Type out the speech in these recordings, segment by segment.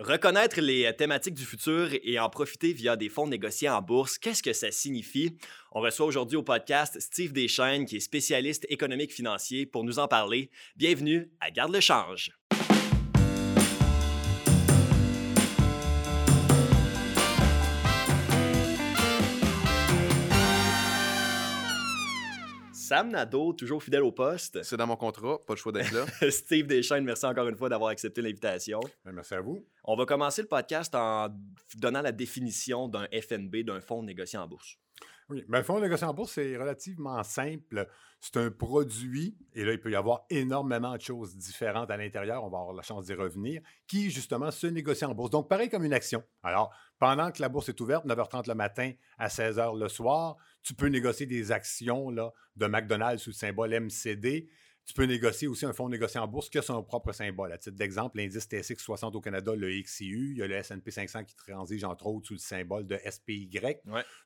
Reconnaître les euh, thématiques du futur et en profiter via des fonds négociés en bourse, qu'est-ce que ça signifie? On reçoit aujourd'hui au podcast Steve Deschaines, qui est spécialiste économique financier, pour nous en parler. Bienvenue à Garde le change. Sam Nadeau, toujours fidèle au poste. C'est dans mon contrat, pas le choix d'être là. Steve Deschaines, merci encore une fois d'avoir accepté l'invitation. Merci à vous. On va commencer le podcast en donnant la définition d'un FNB, d'un fonds négocié en bourse. Oui, ben, le fonds négocié en bourse, c'est relativement simple. C'est un produit, et là, il peut y avoir énormément de choses différentes à l'intérieur, on va avoir la chance d'y revenir, qui, justement, se négocie en bourse. Donc, pareil comme une action. Alors, pendant que la bourse est ouverte, 9h30 le matin à 16h le soir, tu peux négocier des actions là, de McDonald's sous le symbole MCD tu peux négocier aussi un fonds négocié en bourse qui a son propre symbole. À titre d'exemple, l'indice TSX 60 au Canada, le XIU, il y a le S&P 500 qui transige entre autres sous le symbole de SPY.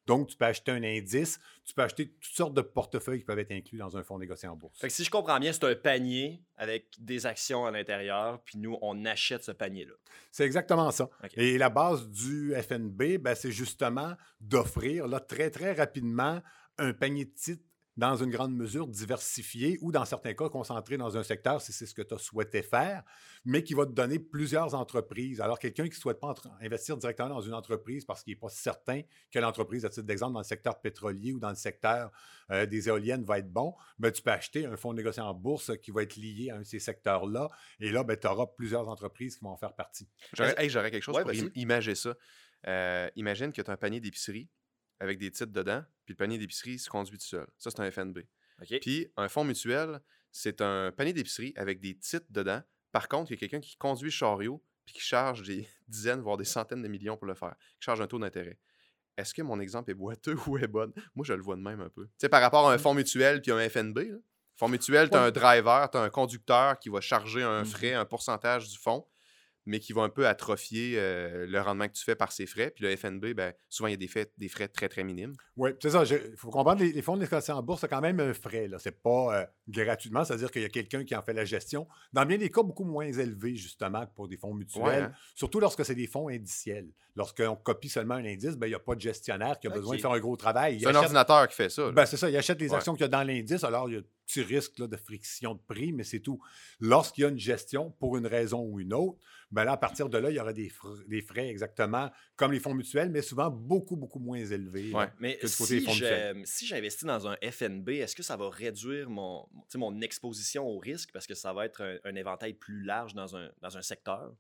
Donc, tu peux acheter un indice, tu peux acheter toutes sortes de portefeuilles qui peuvent être inclus dans un fonds négocié en bourse. Fait que si je comprends bien, c'est un panier avec des actions à l'intérieur, puis nous, on achète ce panier-là. C'est exactement ça. Et la base du FNB, ben, c'est justement d'offrir très, très rapidement un panier de titres dans une grande mesure diversifié ou dans certains cas concentré dans un secteur si c'est ce que tu as souhaité faire, mais qui va te donner plusieurs entreprises. Alors, quelqu'un qui ne souhaite pas investir directement dans une entreprise parce qu'il n'est pas certain que l'entreprise, à titre d'exemple, dans le secteur pétrolier ou dans le secteur euh, des éoliennes va être bon, ben, tu peux acheter un fonds négocié en bourse qui va être lié à un de ces secteurs-là. Et là, ben, tu auras plusieurs entreprises qui vont en faire partie. J'aurais quelque chose pour imaginer ça. Euh, imagine que tu as un panier d'épicerie avec des titres dedans, puis le panier d'épicerie se conduit tout seul. Ça, c'est un FNB. Puis un fonds mutuel, c'est un panier d'épicerie avec des titres dedans. Par contre, il y a quelqu'un qui conduit le chariot puis qui charge des dizaines, voire des centaines de millions pour le faire, qui charge un taux d'intérêt. Est-ce que mon exemple est boiteux ou est bon? Moi, je le vois de même un peu. Tu sais, par rapport à un mmh. fonds mutuel puis un FNB, fonds mutuel, tu as un driver, tu as un conducteur qui va charger un mmh frais, un pourcentage du fonds mais qui va un peu atrophier euh, le rendement que tu fais par ces frais. Puis le FNB, ben, souvent, il y a des frais, des frais très, très minimes. Oui, c'est ça. Il faut comprendre, les, les fonds de en bourse, c'est quand même un frais. Ce n'est pas euh, gratuitement, c'est-à-dire qu'il y a quelqu'un qui en fait la gestion. Dans bien des cas, beaucoup moins élevé, justement, que pour des fonds mutuels, hein. surtout lorsque c'est des fonds indiciels. Lorsqu'on copie seulement un indice, ben, il n'y a pas de gestionnaire qui a besoin de faire un gros travail. C'est un ordinateur qui fait ça. Ben, c'est ça. Il achète les actions qu'il y a dans l'indice. Alors, il y a petit risque de friction de prix, mais c'est tout. Lorsqu'il y a une gestion, pour une raison ou une autre, ben là, à partir de là, il y aura des, des frais exactement comme les fonds mutuels, mais souvent beaucoup, beaucoup moins élevés mais que si fonds mutuels. Si j'investis dans un FNB, est-ce que ça va réduire mon, mon exposition au risque parce que ça va être un, un éventail plus large dans un, dans un secteur?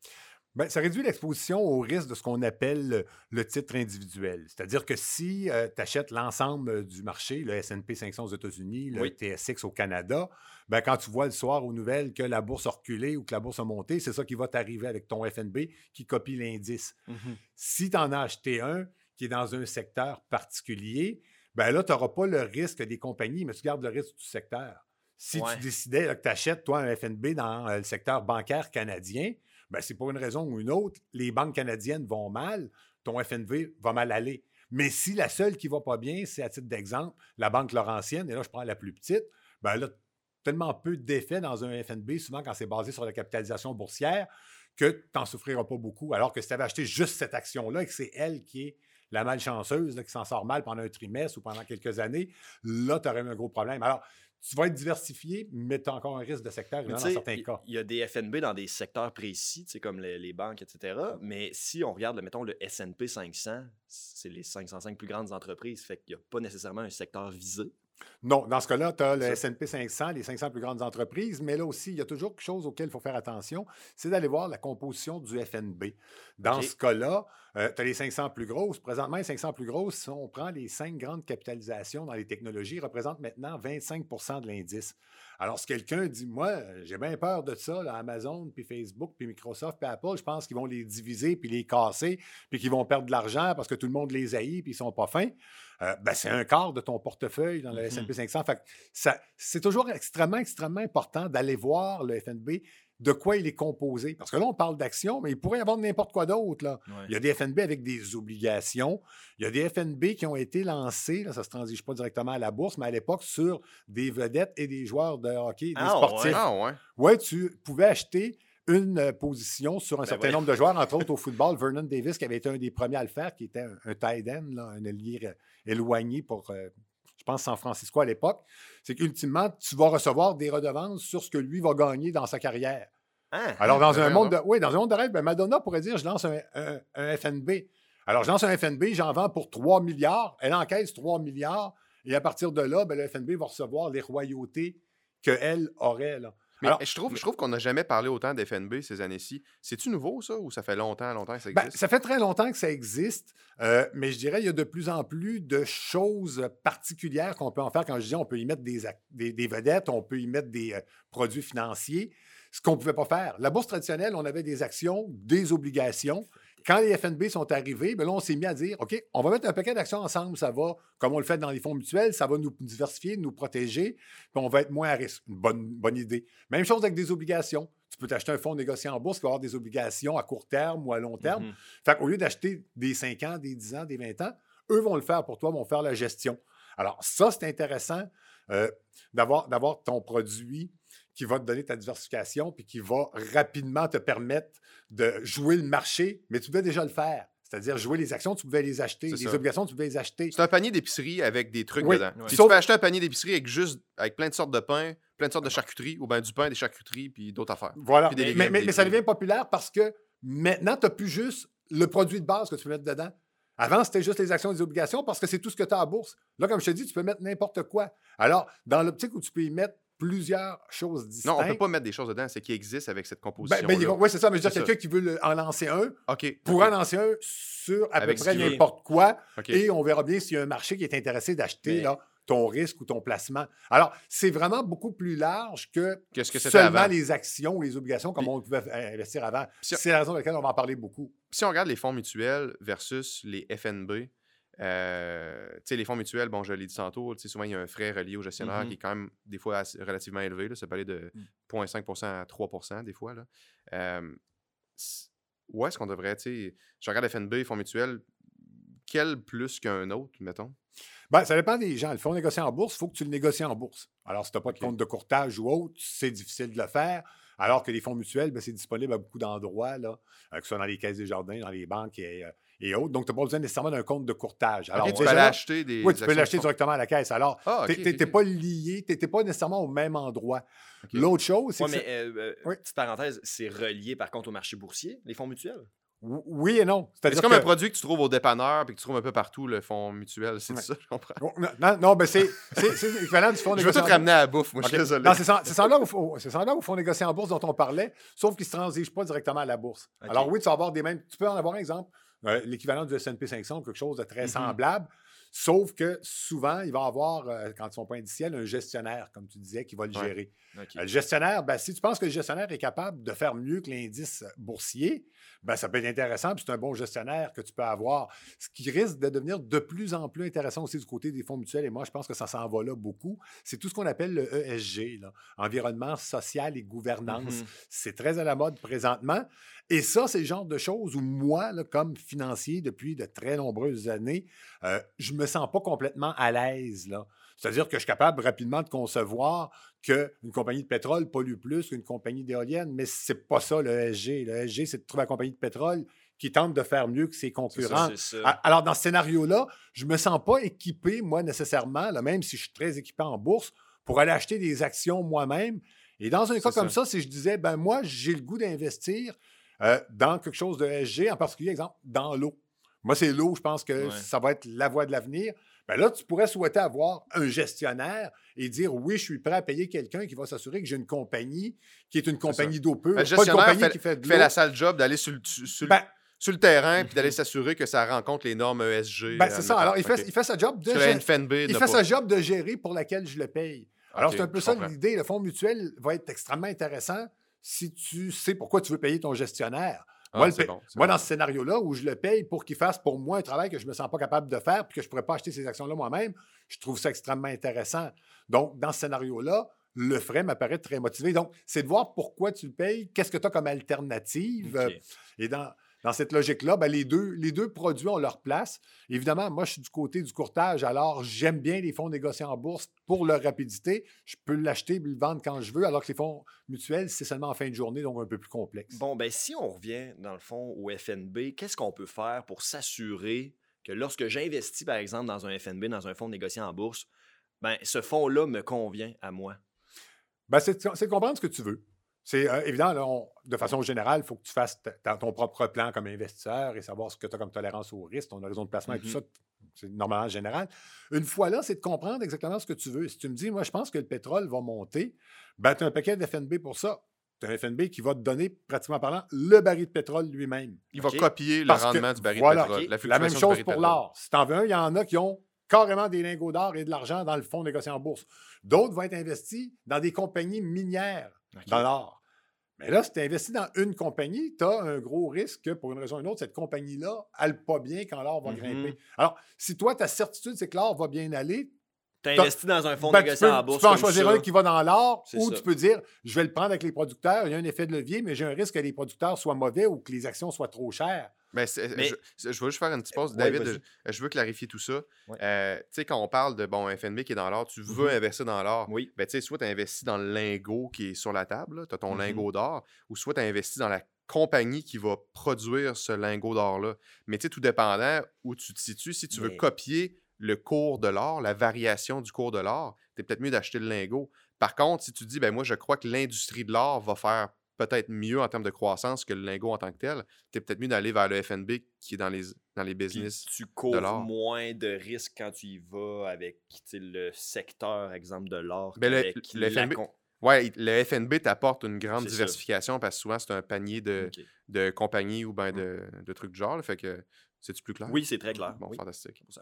Bien, ça réduit l'exposition au risque de ce qu'on appelle le, titre individuel. C'est-à-dire que si euh, tu achètes l'ensemble du marché, le SP 500 aux États-Unis, le TSX au Canada, ben, quand tu vois le soir aux nouvelles que la bourse a reculé ou que la bourse a monté, c'est ça qui va t'arriver avec ton FNB qui copie l'indice. Mmh si tu en as acheté un qui est dans un secteur particulier, ben là, tu n'auras pas le risque des compagnies, mais tu gardes le risque du secteur. Si tu décidais que tu achètes, toi, un FNB dans euh, le secteur bancaire canadien, ben, c'est pour une raison ou une autre, les banques canadiennes vont mal, ton FNV va mal aller. Mais si la seule qui va pas bien, c'est à titre d'exemple la Banque Laurentienne, et là je prends la plus petite, ben là, tellement peu d'effets dans un FNB, souvent quand c'est basé sur la capitalisation boursière, que tu n'en souffriras pas beaucoup. Alors que si tu avais acheté juste cette action-là et que c'est elle qui est la malchanceuse, qui s'en sort mal pendant un trimestre ou pendant quelques années, là, tu aurais eu un gros problème. Alors, tu vas être diversifié, mais tu as encore un risque de secteur dans certains cas. Il y a des FNB dans des secteurs précis, comme les, les, banques, etc. Mais si on regarde, mettons, le S&P 500, c'est les 505 plus grandes entreprises, fait qu'il n'y a pas nécessairement un secteur visé. Non, dans ce cas-là, tu as le S&P 500, les 500 plus grandes entreprises, mais là aussi, il y a toujours quelque chose auquel il faut faire attention, c'est d'aller voir la composition du FNB. Dans ce cas-là, euh, tu as les 500 plus grosses. Présentement, les 500 plus grosses, si on prend les cinq grandes capitalisations dans les technologies, représentent maintenant 25% de l'indice. Alors, si quelqu'un dit, moi, j'ai bien peur de ça, Amazon, puis Facebook, puis Microsoft, puis Apple, je pense qu'ils vont les diviser, puis les casser, puis qu'ils vont perdre de l'argent parce que tout le monde les haït, puis ils sont pas fins. Euh, ben, c'est un quart de ton portefeuille dans le mmh S&P 500. Fait c'est toujours extrêmement, extrêmement important d'aller voir le FNB de quoi il est composé. Parce que là, on parle d'actions, mais il pourrait y avoir n'importe quoi d'autre. Il y a des FNB avec des obligations. Il y a des FNB qui ont été lancés, ça ne se transige pas directement à la bourse, mais à l'époque sur des vedettes et des joueurs de hockey, des ah, sportifs. Ah, ouais. tu pouvais acheter une position sur un ben certain nombre de joueurs, entre autres au football. Vernon Davis, qui avait été un des premiers à le faire, qui était un, un tight end, un allié éloigné pour, je pense, San Francisco à l'époque. C'est qu'ultimement, tu vas recevoir des redevances sur ce que lui va gagner dans sa carrière. Ah, Alors, dans un, monde de, oui, dans un monde de rêve, ben, Madonna pourrait dire je lance un, un FNB. Alors, je lance un FNB, j'en vends pour 3 milliards. Elle encaisse 3 milliards. Et à partir de là, ben, le FNB va recevoir les royautés qu'elle aurait. Là. Mais Alors, je trouve, je trouve qu'on n'a jamais parlé autant d'FNB ces années-ci. C'est-tu nouveau, ça, ou ça fait longtemps, longtemps que ça ben, existe? ça fait très longtemps que ça existe, euh, mais je dirais qu'il y a de plus en plus de choses particulières qu'on peut en faire. Quand je dis on peut y mettre des, des, vedettes, on peut y mettre des euh, produits financiers, ce qu'on ne pouvait pas faire. La bourse traditionnelle, on avait des actions, des obligations. Quand les FNB sont arrivés, ben là, on s'est mis à dire, OK, on va mettre un paquet d'actions ensemble, ça va, comme on le fait dans les fonds mutuels, ça va nous diversifier, nous protéger, puis on va être moins à risque. Une bonne, bonne idée. Même chose avec des obligations. Tu peux t'acheter un fonds négocié en bourse qui va avoir des obligations à court terme ou à long terme. Mm-hmm. Fait qu'au lieu d'acheter des 5 ans, des 10 ans, des 20 ans, eux vont le faire pour toi, vont faire la gestion. Alors, ça, c'est intéressant euh, d'avoir ton produit qui va te donner ta diversification puis qui va rapidement te permettre de jouer le marché, mais tu pouvais déjà le faire. C'est-à-dire, jouer les actions, tu pouvais les acheter. Les obligations, tu pouvais les acheter. C'est un panier d'épicerie avec des trucs dedans. Si tu peux acheter un panier d'épicerie avec juste avec plein de sortes de pain, plein de sortes de charcuteries, ou bien du pain, des charcuteries, puis d'autres affaires. Voilà. mais, mais, ça devient populaire parce que maintenant, tu n'as plus juste le produit de base que tu peux mettre dedans. Avant, c'était juste les actions et les obligations parce que c'est tout ce que tu as à bourse. Là, comme je te dis, tu peux mettre n'importe quoi. Alors, dans l'optique où tu peux y mettre plusieurs choses distinctes. Non, on ne peut pas mettre des choses dedans, c'est qui existe avec cette ben, composition. Ben, oui, c'est ça, mais je veux dire, quelqu'un qui veut en lancer un OK. pourra en lancer un sur à peu près n'importe quoi. Et on verra bien s'il y a un marché qui est intéressé d'acheter là, ton risque ou ton placement. Alors, c'est vraiment beaucoup plus large que, seulement les actions ou les obligations comme on pouvait investir avant. c'est la raison pour laquelle on va en parler beaucoup. Si on regarde les fonds mutuels versus les FNB, euh, les fonds mutuels, bon, je l'ai dit tantôt, souvent il y a un frais relié au gestionnaire mmh qui est quand même des fois relativement élevé. Là, ça peut aller de 0,5% mmh. à 3% des fois. Là. où est-ce qu'on devrait, tu je regarde FNB, fonds mutuels, quel plus qu'un autre, mettons? Ben, ça dépend des gens. Le fonds négocié en bourse, il faut que tu le négocies en bourse. Alors, si tu n'as pas de compte de courtage ou autre, c'est difficile de le faire. Alors que les fonds mutuels, ben, c'est disponible à beaucoup d'endroits, euh, que ce soit dans les caisses des jardins, dans les banques et, euh, et autres. Donc, tu n'as pas besoin nécessairement d'un compte de courtage. Alors, tu peux l'acheter des. Oui, tu peux l'acheter directement à la caisse. Alors, ah, tu n'es pas lié, tu n'es pas nécessairement au même endroit. L'autre chose, c'est. Oui, mais, euh, petite parenthèse, c'est relié par contre au marché boursier, les fonds mutuels? Oui et non. C'est comme un produit que tu trouves au dépanneur et que tu trouves un peu partout, le fonds mutuel. C'est ça, je comprends. Non, non, ben c'est l'équivalent du fonds négocié. Je veux tout ramener à la bouffe, moi, je suis désolé. Non, c'est ça, là au fonds négocié en bourse dont on parlait, sauf qu'il ne se transige pas directement à la bourse. Alors oui, tu vas avoir des mêmes. Tu peux en avoir un exemple, euh, l'équivalent du SP 500, quelque chose de très mm-hmm. semblable. Sauf que souvent, il va avoir, euh, quand ils sont pas indiciels, un gestionnaire, comme tu disais, qui va le gérer. Euh, le gestionnaire, ben, si tu penses que le gestionnaire est capable de faire mieux que l'indice boursier, ben, ça peut être intéressant, puis c'est un bon gestionnaire que tu peux avoir. Ce qui risque de devenir de plus en plus intéressant aussi du côté des fonds mutuels, et moi, je pense que ça s'en va là beaucoup, c'est tout ce qu'on appelle le ESG, environnement social et gouvernance. Mm-hmm. C'est très à la mode présentement. Et ça, c'est le genre de choses où moi, comme financier depuis de très nombreuses années, euh, je ne me sens pas complètement à l'aise. C'est-à-dire que je suis capable rapidement de concevoir qu'une compagnie de pétrole pollue plus qu'une compagnie d'éolienne, mais ce n'est pas ça le ESG. Le ESG, c'est de trouver une compagnie de pétrole qui tente de faire mieux que ses concurrents. Alors, dans ce scénario-là, je ne me sens pas équipé, moi, nécessairement, même si je suis très équipé en bourse, pour aller acheter des actions moi-même. Et dans un cas comme ça. si je disais, ben moi, j'ai le goût d'investir, euh, dans quelque chose de SG, en particulier, exemple, dans l'eau. Moi, c'est l'eau, je pense que ça va être la voie de l'avenir. Ben là, tu pourrais souhaiter avoir un gestionnaire et dire oui, je suis prêt à payer quelqu'un qui va s'assurer que j'ai une compagnie qui est une compagnie d'eau pure. Le gestionnaire fait, qui fait, fait la sale job d'aller sur, sur, ben, sur, le terrain puis d'aller s'assurer que ça rencontre les normes ESG. Ben, c'est ça. Alors, il fait, il fait sa job de gérer. Il fait sa job de gérer pour laquelle je le paye. Alors, c'est un peu ça l'idée. Le fonds mutuel va être extrêmement intéressant si tu sais pourquoi tu veux payer ton gestionnaire. Ah, moi, dans ce scénario-là, où je le paye pour qu'il fasse pour moi un travail que je ne me sens pas capable de faire puis que je ne pourrais pas acheter ces actions-là moi-même, je trouve ça extrêmement intéressant. Donc, dans ce scénario-là, le frais m'apparaît très motivé. Donc, c'est de voir pourquoi tu le payes, qu'est-ce que tu as comme alternative. Et dans, dans cette logique-là, ben, les, deux, les deux produits ont leur place. Évidemment, moi, je suis du côté du courtage, alors j'aime bien les fonds négociés en bourse pour leur rapidité. Je peux l'acheter et le vendre quand je veux, alors que les fonds mutuels, c'est seulement en fin de journée, donc un peu plus complexe. Bon, ben si on revient, dans le fond, au FNB, qu'est-ce qu'on peut faire pour s'assurer que lorsque j'investis, par exemple, dans un FNB, dans un fonds négocié en bourse, ben, ce fonds-là me convient à moi? Ben, c'est de comprendre ce que tu veux. C'est euh, évident, de façon générale, il faut que tu fasses ton propre plan comme investisseur et savoir ce que tu as comme tolérance au risque, ton horizon de placement et tout mm-hmm. ça. C'est normalement général. Une fois là, c'est de comprendre exactement ce que tu veux. Si tu me dis, moi, je pense que le pétrole va monter, ben, tu as un paquet de FNB pour ça. Tu as un FNB qui va te donner, pratiquement parlant, le baril de pétrole lui-même. Il va copier le rendement du baril de pétrole. La, la, même chose pour l'or. Si tu en veux un, il y en a qui ont carrément des lingots d'or et de l'argent dans le fonds négocié en bourse. D'autres vont être investis dans des compagnies minières dans l'or. Mais là, si tu investis dans une compagnie, tu as un gros risque que, pour une raison ou une autre, cette compagnie-là n'aille pas bien quand l'or va grimper. Mm-hmm. Alors, si toi, ta certitude, c'est que l'or va bien aller, tu investi dans un fonds ben, négocié en bourse. Tu peux en choisir un qui va dans l'or ou tu peux dire je vais le prendre avec les producteurs, il y a un effet de levier, mais j'ai un risque que les producteurs soient mauvais ou que les actions soient trop chères. Ben, mais, je, veux juste faire une petite pause. David, je, veux clarifier tout ça. Euh, tu sais, quand on parle de bon, FNB qui est dans l'or, tu veux mm-hmm. investir dans l'or. Oui. Ben, soit tu investis dans le lingot qui est sur la table, tu as ton mm-hmm. lingot d'or, ou soit tu investis dans la compagnie qui va produire ce lingot d'or-là. Mais tu sais, tout dépendant où tu te situes, si tu veux copier le cours de l'or, la variation du cours de l'or, tu es peut-être mieux d'acheter le lingot. Par contre, si tu dis, ben moi, je crois que l'industrie de l'or va faire peut-être mieux en termes de croissance que le lingot en tant que tel, tu es peut-être mieux d'aller vers le FNB qui est dans les, dans les business. tu cours moins de risques quand tu y vas avec le secteur, exemple, de l'or. Ben le, FNB, ouais, le FNB t'apporte une grande diversification parce que souvent, c'est un panier de, de compagnies ou ben mmh. de, de, trucs du genre. fait que c'est-tu plus clair? Oui, c'est très clair. Bon, fantastique.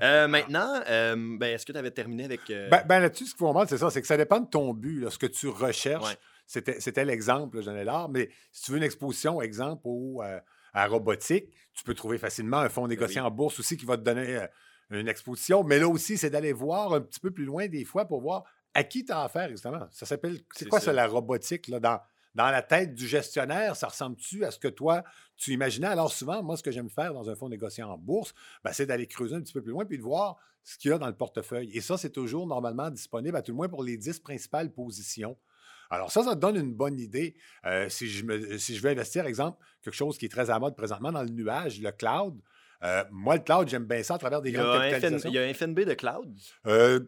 Euh, maintenant, euh, ben, est-ce que tu avais terminé avec. Euh ben, ben, là-dessus, ce qu'il faut comprendre, c'est ça, c'est que ça dépend de ton but, ce que tu recherches. C'était l'exemple, j'en ai l'art, mais si tu veux une exposition, exemple, au, à robotique, tu peux trouver facilement un fonds ben négocié en bourse aussi qui va te donner une exposition. Mais là aussi, c'est d'aller voir un petit peu plus loin des fois pour voir à qui tu as affaire, justement. Ça s'appelle. C'est quoi ça. la robotique là, dans, dans la tête du gestionnaire, ça ressemble-tu à ce que toi, tu imaginais? Alors souvent, moi, ce que j'aime faire dans un fonds négocié en bourse, ben, c'est d'aller creuser un petit peu plus loin puis de voir ce qu'il y a dans le portefeuille. Et ça, c'est toujours normalement disponible, à tout le moins pour les 10 principales positions. Alors ça, ça te donne une bonne idée. Euh, si, je me, si je veux investir, exemple, quelque chose qui est très à mode présentement dans le nuage, le cloud, euh, moi, le cloud, j'aime bien ça à travers des grandes capitalisations. il y a un FNB de cloud? Euh,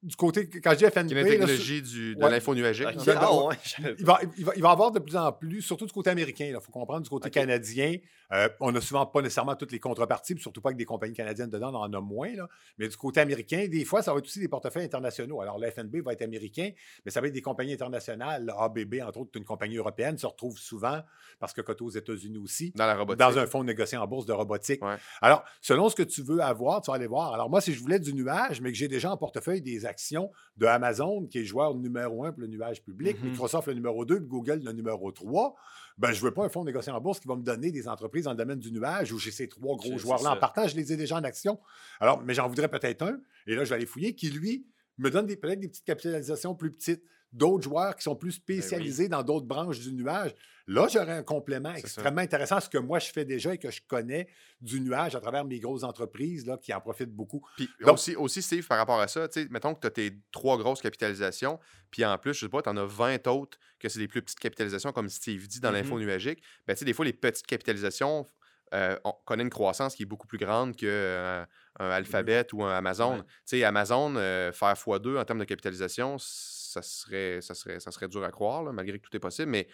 du côté, quand je dis FNB. la technologie du, de l'info nuagique. Ah, il, va, il, va, il, va, avoir de plus en plus, surtout du côté américain, il faut comprendre, du côté canadien, euh, on n'a souvent pas nécessairement toutes les contreparties, surtout pas avec des compagnies canadiennes dedans, on en a moins. Là. Mais du côté américain, des fois, ça va être aussi des portefeuilles internationaux. Alors, le FNB va être américain, mais ça va être des compagnies internationales. ABB, entre autres, une compagnie européenne, se retrouve souvent, parce que côté aux États-Unis aussi, dans, la robotique. dans un fonds négocié en bourse de robotique. Alors, selon ce que tu veux avoir, tu vas aller voir. Alors, moi, si je voulais du nuage, mais que j'ai déjà en portefeuille des actions de Amazon, qui est joueur numéro un pour le nuage public, mm-hmm. Microsoft le numéro 2, Google le numéro 3, ben, je ne veux pas un fonds négocié en bourse qui va me donner des entreprises dans le domaine du nuage où j'ai ces trois gros joueurs-là. En partant, je les ai déjà en action. Alors, mais j'en voudrais peut-être un, et là, je vais aller fouiller, qui, lui, me donne peut-être des petites capitalisations plus petites d'autres joueurs qui sont plus ben spécialisés dans d'autres branches du nuage. Là, j'aurais un complément extrêmement intéressant ce que moi je fais déjà et que je connais du nuage à travers mes grosses entreprises là, qui en profitent beaucoup. Puis aussi, aussi, Steve, par rapport à ça, mettons que tu as tes trois grosses capitalisations, puis en plus, je sais pas, tu en as 20 autres que c'est des plus petites capitalisations, comme Steve dit dans l'info mm-hmm. nuagique. Ben, des fois, les petites capitalisations euh, on connaît une croissance qui est beaucoup plus grande qu'un euh, un Alphabet ou un Amazon. Amazon, euh, faire x2 en termes de capitalisation, ça serait, ça serait, ça serait dur à croire, malgré que tout est possible. Mais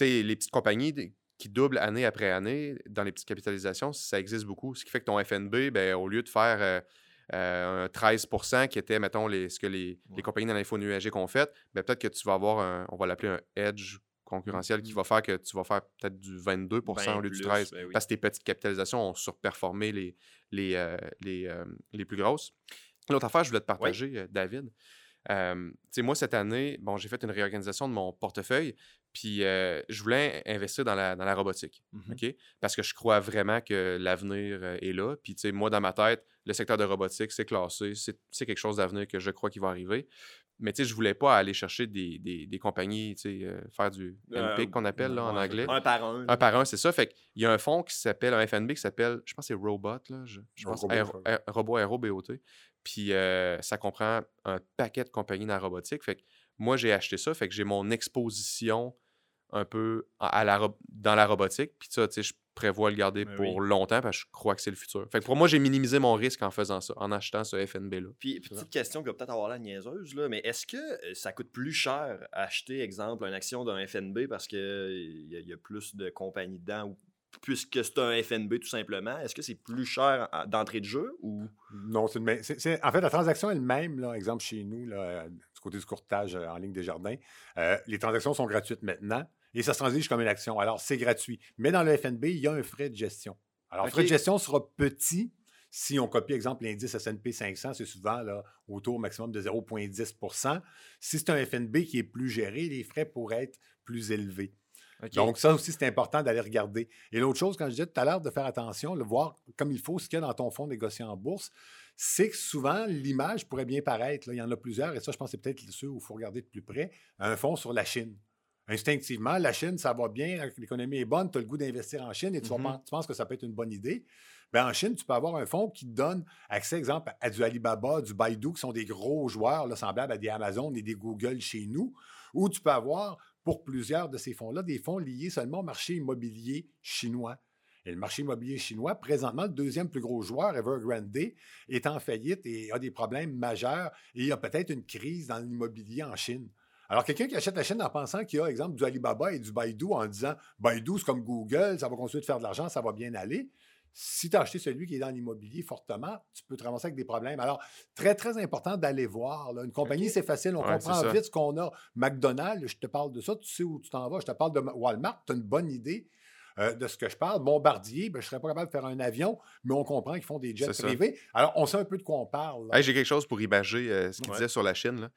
les petites compagnies qui doublent année après année dans les petites capitalisations, ça existe beaucoup. Ce qui fait que ton FNB, ben, au lieu de faire euh, un 13% qui était, mettons, les, ce que les, compagnies dans l'info nuagique ont fait, ben, peut-être que tu vas avoir un, on va l'appeler un edge concurrentiel qui mmh. va faire que tu vas faire peut-être du 22% au lieu du 13 ben parce que tes petites capitalisations ont surperformé les, les, euh, les, les, plus grosses. L'autre affaire, je voulais te partager, David moi, cette année, bon, j'ai fait une réorganisation de mon portefeuille, puis je voulais investir dans la, dans la robotique, mmh OK? Parce que je crois vraiment que l'avenir est là. Puis, moi, dans ma tête, le secteur de robotique, c'est classé, c'est quelque chose d'avenir que je crois qu'il va arriver. mais tu sais, je voulais pas aller chercher des, des, compagnies, tu sais, euh, faire du NPIC qu'on appelle là, en anglais. Un par un. Un par un, c'est ça. Fait qu'il y a un fonds qui s'appelle, un FNB qui s'appelle, je pense que c'est Robot, là. Je, pense, Robot Aero BOT. Puis ça comprend un paquet de compagnies dans la robotique. Fait que moi, j'ai acheté ça. Fait que j'ai mon exposition un peu à la, dans la robotique. Puis ça, tu sais, je prévois le garder pour longtemps parce que je crois que c'est le futur. Fait que pour moi, j'ai minimisé mon risque en faisant ça, en achetant ce FNB-là. Puis, petite question qui va peut-être avoir la niaiseuse, là, mais est-ce que ça coûte plus cher acheter, exemple, une action d'un FNB parce qu'il y, y, a plus de compagnies dedans ou puisque c'est un FNB tout simplement. Est-ce que c'est plus cher d'entrée de jeu ou? Non, c'est, en fait, la transaction elle-même, là, exemple chez nous, là, du côté du courtage euh, en ligne des jardins, euh, les transactions sont gratuites maintenant et ça se transige comme une action. Alors, c'est gratuit. Mais dans le FNB, il y a un frais de gestion. Alors, le frais de gestion sera petit si on copie, exemple, l'indice S&P 500, c'est souvent là, autour maximum de 0,10% Si c'est un FNB qui est plus géré, les frais pourraient être plus élevés. Donc, ça aussi, c'est important d'aller regarder. Et l'autre chose, quand je disais tout à l'heure, de faire attention, de voir comme il faut ce qu'il y a dans ton fonds négocié en bourse, c'est que souvent, l'image pourrait bien paraître. il y en a plusieurs, et ça, je pense que c'est peut-être ceux où il faut regarder de plus près, un fonds sur la Chine instinctivement, la Chine, ça va bien, l'économie est bonne, tu as le goût d'investir en Chine et tu, mm-hmm. penses que ça peut être une bonne idée. Bien, en Chine, tu peux avoir un fonds qui te donne accès, exemple, à du Alibaba, du Baidu, qui sont des gros joueurs là, semblables à des Amazon et des Google chez nous, ou tu peux avoir, pour plusieurs de ces fonds-là, des fonds liés seulement au marché immobilier chinois. Et le marché immobilier chinois, présentement, le deuxième plus gros joueur, Evergrande, est en faillite et a des problèmes majeurs et il y a peut-être une crise dans l'immobilier en Chine. Alors, quelqu'un qui achète la chaîne en pensant qu'il y a, exemple, du Alibaba et du Baidu en disant Baidu, c'est comme Google, ça va continuer de faire de l'argent, ça va bien aller. Si tu as acheté celui qui est dans l'immobilier fortement, tu peux te ramasser avec des problèmes. Alors, très, très important d'aller voir. Une compagnie, c'est facile, on comprend vite ce qu'on a. McDonald's, je te parle de ça, tu sais où tu t'en vas. Je te parle de Walmart, tu as une bonne idée. Euh, de ce que je parle. Bombardier, ben, je ne serais pas capable de faire un avion, mais on comprend qu'ils font des jets privés. Alors, on sait un peu de quoi on parle. J'ai quelque chose pour imager euh, ce qu'il disait sur la Chine.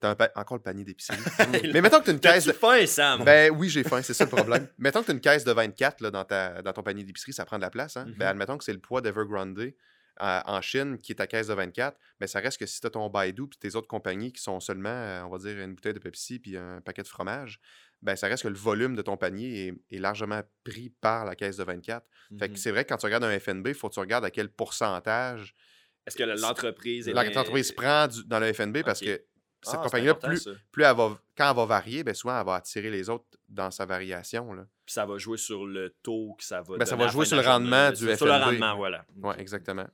Tu as encore le panier d'épicerie. mais mettons que tu as une caisse. De... faim, Sam? Ben oui, j'ai faim, c'est ça le problème. mettons que tu as une caisse de 24 là, dans, ta, dans ton panier d'épicerie, ça prend de la place. Hein? ben, mm-hmm. admettons que c'est le poids d'Evergrande. Euh, en Chine, qui est ta caisse de 24, mais ça reste que si tu as ton Baidu et tes autres compagnies qui sont seulement, on va dire, une bouteille de Pepsi puis un paquet de fromage, ben, ça reste que le volume de ton panier est, largement pris par la caisse de 24. Fait que mmh c'est vrai que quand tu regardes un FNB, il faut que tu regardes à quel pourcentage. Est-ce que l'entreprise L'entreprise prend dans le FNB parce que cette ah, compagnie-là, plus, plus elle va, quand elle va varier, ben souvent, elle va attirer les autres dans sa variation. Là. Puis ça va jouer sur le taux que ça va ben, Ça va jouer sur le rendement du FNB. Sur le rendement, voilà. Oui, exactement.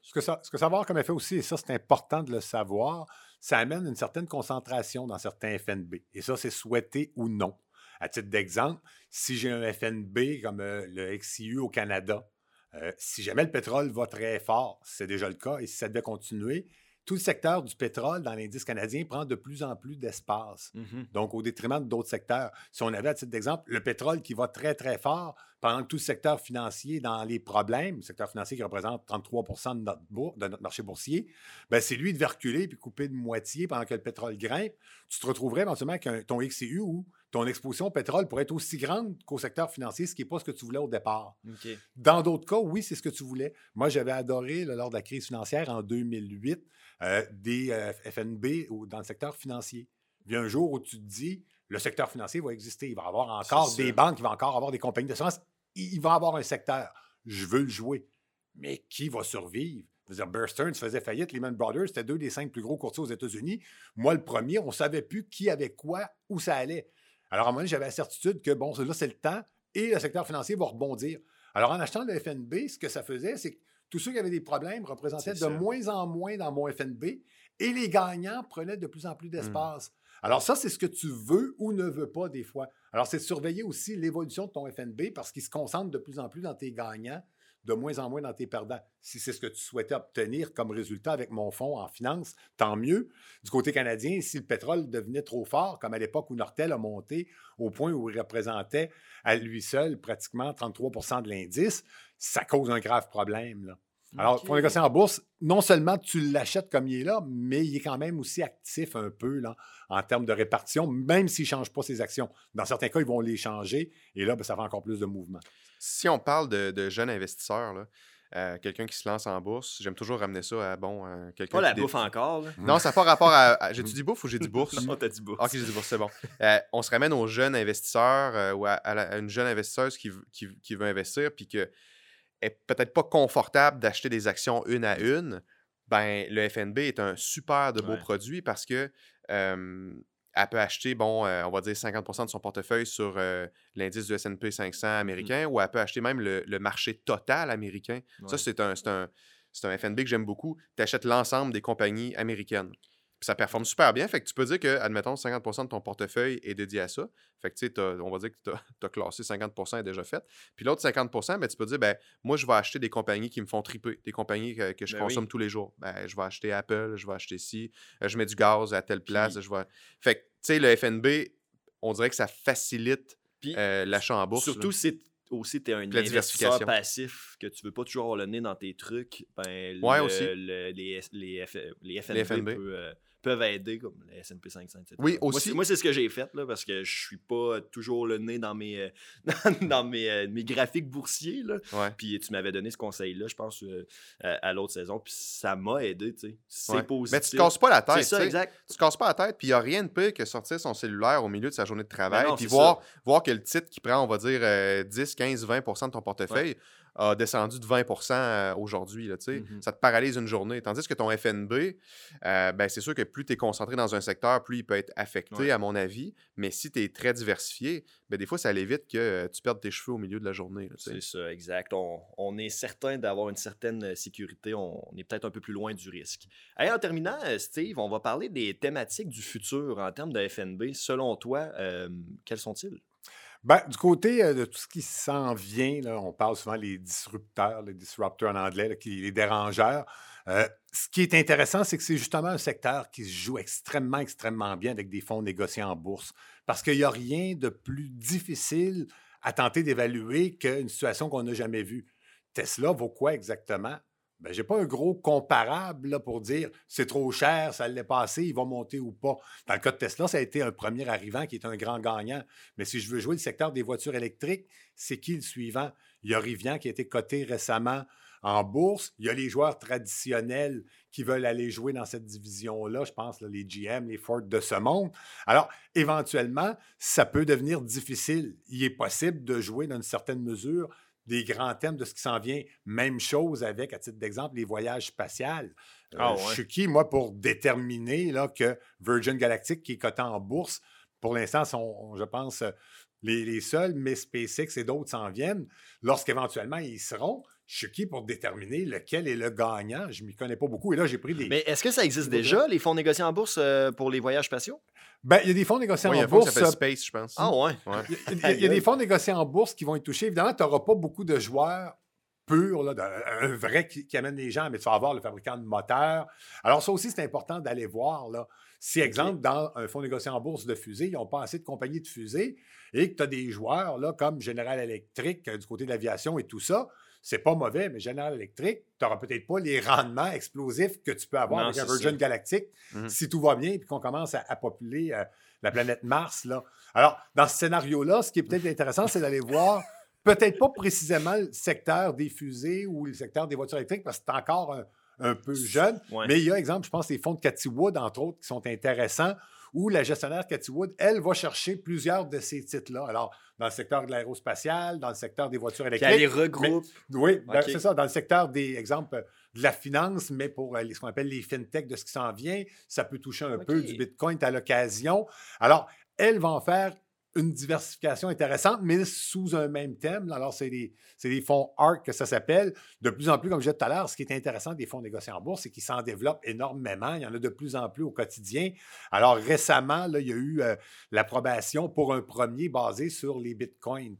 Ce que, ça, ce que ça va avoir comme effet aussi, et ça, c'est important de le savoir, ça amène une certaine concentration dans certains FNB. Et ça, c'est souhaité ou non. À titre d'exemple, si j'ai un FNB comme euh, le XIU au Canada, euh, si jamais le pétrole va très fort, c'est déjà le cas, et si ça devait continuer, tout le secteur du pétrole dans l'indice canadien prend de plus en plus d'espace. Mmh Donc, au détriment d'autres secteurs. Si on avait, à titre d'exemple, le pétrole qui va très, très fort, pendant que tout le secteur financier dans les problèmes, le secteur financier qui représente 33 de notre, de notre marché boursier, ben c'est lui de reculer puis couper de moitié pendant que le pétrole grimpe. Tu te retrouverais éventuellement avec ton XCU où ton exposition au pétrole pourrait être aussi grande qu'au secteur financier, ce qui n'est pas ce que tu voulais au départ. Dans d'autres cas, oui, c'est ce que tu voulais. Moi, j'avais adoré, lors de la crise financière en 2008, euh, des euh, FNB ou dans le secteur financier. Il y a un jour où tu te dis, le secteur financier va exister. Il va y avoir encore des banques, il va encore avoir des compagnies d'assurance. Il va y avoir un secteur. Je veux le jouer. Mais qui va survivre? dire, Bear Stearns faisait faillite, Lehman Brothers, c'était deux des cinq plus gros courtiers aux États-Unis. Moi, le premier, on ne savait plus qui avait quoi, où ça allait. Alors, à un moment donné, j'avais la certitude que, bon, là, c'est le temps et le secteur financier va rebondir. Alors, en achetant le FNB, ce que ça faisait, c'est que tous ceux qui avaient des problèmes représentaient de moins en moins dans mon FNB et les gagnants prenaient de plus en plus mmh. d'espace. Alors, ça, c'est ce que tu veux ou ne veux pas des fois. Alors, c'est de surveiller aussi l'évolution de ton FNB parce qu'il se concentre de plus en plus dans tes gagnants de moins en moins dans tes perdants. Si c'est ce que tu souhaitais obtenir comme résultat avec mon fonds en finance, tant mieux. Du côté canadien, si le pétrole devenait trop fort, comme à l'époque où Nortel a monté au point où il représentait à lui seul pratiquement 33% de l'indice, ça cause un grave problème. Là. Alors, pour négocier en bourse, non seulement tu l'achètes comme il est là, mais il est quand même aussi actif un peu là, en termes de répartition, même s'il ne change pas ses actions. Dans certains cas, ils vont les changer et là, ben, ça fait encore plus de mouvement si on parle de, jeunes investisseurs, euh, quelqu'un qui se lance en bourse, j'aime toujours ramener ça à bon, quelqu'un. Pas la bouffe encore. Non, ça n'a pas rapport à. J'ai-tu dit bouffe ou j'ai dit bourse? Non, t'as dit bourse. Ok, j'ai dit bourse, c'est bon. on se ramène aux jeunes investisseurs ou à, une jeune investisseuse qui, qui, qui veut investir puis que est peut-être pas confortable d'acheter des actions une à une, ben le FNB est un super de beau produit parce que elle peut acheter, bon, on va dire 50% de son portefeuille sur l'indice du S&P 500 mmh américain ou elle peut acheter même le, marché total américain. Ça, c'est un, un, un FNB que j'aime beaucoup. Tu achètes l'ensemble des compagnies américaines ça performe super bien. Fait que tu peux dire que, admettons, 50% de ton portefeuille est dédié à ça. Fait que, tu sais, on va dire que tu as, classé 50% est déjà fait. Puis l'autre 50% ben, tu peux dire, ben, moi, je vais acheter des compagnies qui me font triper, des compagnies que, je ben consomme tous les jours. Ben, je vais acheter Apple, je vais acheter ci, euh, je mets du gaz à telle place. Je vais... Fait que, tu sais, le FNB, on dirait que ça facilite euh, l'achat en bourse. Surtout si aussi tu es un investisseur passif que tu veux pas toujours avoir le nez dans tes trucs, ben ouais, aussi. les, les, les, FNB, peuvent aider, comme le S&P 500, etc. Oui, aussi. Moi, c'est ce que j'ai fait, là, parce que je suis pas toujours le nez dans mes, euh, dans, mes, euh, mes, graphiques boursiers. Là. Puis tu m'avais donné ce conseil-là, je pense, euh, à l'autre saison. Puis ça m'a aidé, tu sais. C'est positif. Mais tu te casses pas la tête. C'est ça, exact. Tu te casses pas la tête, puis il n'y a rien de pire que sortir son cellulaire au milieu de sa journée de travail, puis voir, voir que le titre qui prend, on va dire, 10, 15, 20% de ton portefeuille, a descendu de 20% euh, aujourd'hui. Mmh ça te paralyse une journée. Tandis que ton FNB, euh, ben, c'est sûr que plus tu es concentré dans un secteur, plus il peut être affecté, à mon avis. Mais si tu es très diversifié, ben, des fois, ça allait vite que euh, tu perdes tes cheveux au milieu de la journée. C'est ça, exact. On, est certain d'avoir une certaine sécurité. On, est peut-être un peu plus loin du risque. en terminant, Steve, on va parler des thématiques du futur en termes de FNB. Selon toi, quels sont-ils? Ben, du côté euh, de tout ce qui s'en vient, on parle souvent des disrupteurs, les disrupteurs en anglais, les dérangeurs. Euh, ce qui est intéressant, c'est que c'est justement un secteur qui se joue extrêmement, extrêmement bien avec des fonds négociés en bourse. Parce qu'il n'y a rien de plus difficile à tenter d'évaluer qu'une situation qu'on n'a jamais vue. Tesla vaut quoi exactement? Ben, je n'ai pas un gros comparable pour dire c'est trop cher, ça l'est passé, il va monter ou pas. Dans le cas de Tesla, ça a été un premier arrivant qui est un grand gagnant. Mais si je veux jouer le secteur des voitures électriques, c'est qui le suivant? Il y a Rivian qui a été coté récemment en bourse. Il y a les joueurs traditionnels qui veulent aller jouer dans cette division-là. Je pense les GM, les Ford de ce monde. Alors, éventuellement, ça peut devenir difficile. Il est possible de jouer dans une certaine mesure des grands thèmes de ce qui s'en vient. Même chose avec, à titre d'exemple, les voyages spatiaux. Euh, ah je suis qui, moi, pour déterminer là, que Virgin Galactic, qui est coté en bourse, pour l'instant, sont, je pense, les, les, seuls, mais SpaceX et d'autres s'en viennent. Lorsqu'éventuellement ils seront, je suis qui pour déterminer lequel est le gagnant? Je ne m'y connais pas beaucoup. Et là, j'ai pris les. Mais est-ce que ça existe déjà, les fonds négociés en bourse euh, pour les voyages spatiaux? Ben, il y a des fonds négociés en bourse. Ça Space, je pense. Ah ouais. Il, y a, des fonds négociés en bourse qui vont être touchés. Évidemment, tu n'auras pas beaucoup de joueurs purs, là, un vrai qui, amène les gens, mais tu vas avoir le fabricant de moteurs. Alors, ça aussi, c'est important d'aller voir. Là. Si, exemple, dans un fonds négocié en bourse de fusée, ils n'ont pas assez de compagnies de fusées et que tu as des joueurs là, comme General Electric euh, du côté de l'aviation et tout ça, c'est pas mauvais, mais General Electric, tu n'auras peut-être pas les rendements explosifs que tu peux avoir avec un Virgin Galactic mmh si tout va bien et qu'on commence à, populer euh, la planète Mars. Là. Alors, dans ce scénario-là, ce qui est peut-être intéressant, c'est d'aller voir peut-être pas précisément le secteur des fusées ou le secteur des voitures électriques, parce que c'est encore un, peu jeune. Mais il y a, exemple, je pense, les fonds de Cathy Wood, entre autres, qui sont intéressants où la gestionnaire Cathy Wood, elle, va chercher plusieurs de ces titres-là. Alors, dans le secteur de l'aérospatial, dans le secteur des voitures électriques. elle les regroupe. oui, c'est ça. Dans le secteur des exemples de la finance, mais pour euh, ce qu'on appelle les fintechs de ce qui s'en vient, ça peut toucher un peu du Bitcoin à l'occasion. Alors, elle va en faire une diversification intéressante, mais sous un même thème. Alors, c'est des, des, fonds ARC que ça s'appelle. De plus en plus, comme je disais tout à l'heure, ce qui est intéressant des fonds négociés en bourse, c'est qu'ils s'en développent énormément. Il y en a de plus en plus au quotidien. Alors, récemment, là, il y a eu euh, l'approbation pour un premier basé sur les bitcoins.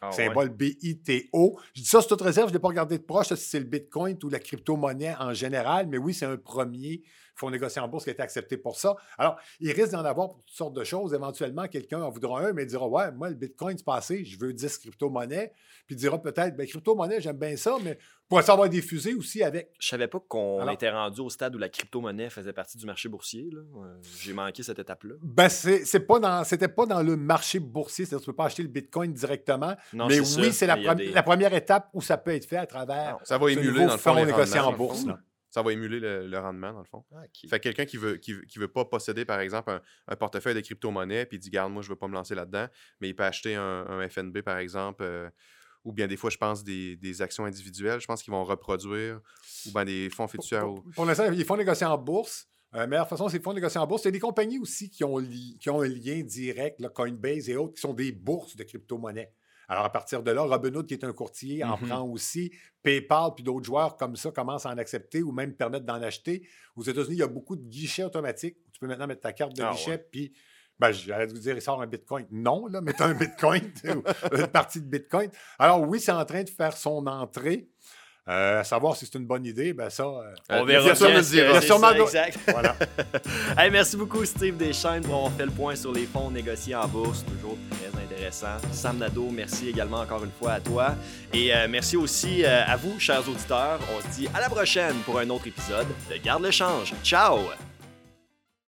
Ah symbole BITO. Je dis ça c'est toute réserve, je ne l'ai pas regardé de proche si c'est le bitcoin ou la crypto-monnaie en général, mais oui, c'est un premier fonds négociés en bourse qui a été accepté pour ça. Alors, il risque d'en avoir pour toutes sortes de choses. Éventuellement, quelqu'un en voudra un, mais il dira Ouais, moi, le Bitcoin, c'est passé, je veux 10 crypto-monnaies. Puis il dira peut-être ben, crypto-monnaie, j'aime bien ça, mais pour ça avoir des fusées aussi avec. Je savais pas qu'on était rendu au stade où la crypto-monnaie faisait partie du marché boursier. J'ai manqué cette étape-là. Ben, c'est pas dans, c'était pas dans le marché boursier, c'est-à-dire tu peux pas acheter le Bitcoin directement. mais oui, c'est la, la, première étape où ça peut être fait à travers. ça va émuler dans le fond négocié en bourse. Ça va émuler le, rendement, dans le fond. Ah, fait quelqu'un qui veut, qui, veut pas posséder, par exemple, un, portefeuille de crypto-monnaie, puis il dit, garde, moi, je veux pas me lancer là-dedans, mais il peut acheter un, FNB, par exemple, euh, ou bien des fois, je pense, des, actions individuelles. Je pense qu'ils vont reproduire, ou bien des fonds fiduciaires. Pour, l'instant, les fonds négociés en bourse. Euh, la meilleure façon, c'est les fonds négociés en bourse. Il y a des compagnies aussi qui ont, qui ont un lien direct, là, Coinbase et autres, qui sont des bourses de crypto-monnaie. Alors, à partir de là, Robinhood, qui est un courtier, en mm-hmm. prend aussi. PayPal, puis d'autres joueurs comme ça commencent à en accepter ou même permettre d'en acheter. Aux États-Unis, il y a beaucoup de guichets automatiques où tu peux maintenant mettre ta carte de ah guichet, puis ben, j'allais vous dire, il sort un Bitcoin. Non, là, mais un Bitcoin, une partie de Bitcoin. Alors oui, c'est en train de faire son entrée. Euh, à savoir si c'est une bonne idée, ben ça. Euh, on verra bien. Il y a sûrement exact. voilà. merci beaucoup, Steve Deschaines, pour avoir fait le point sur les fonds négociés en bourse. Toujours très Sam Nadeau, merci également encore une fois à toi. Et euh, merci aussi à vous, chers auditeurs. On se dit à la prochaine pour un autre épisode de Garde le change. Ciao!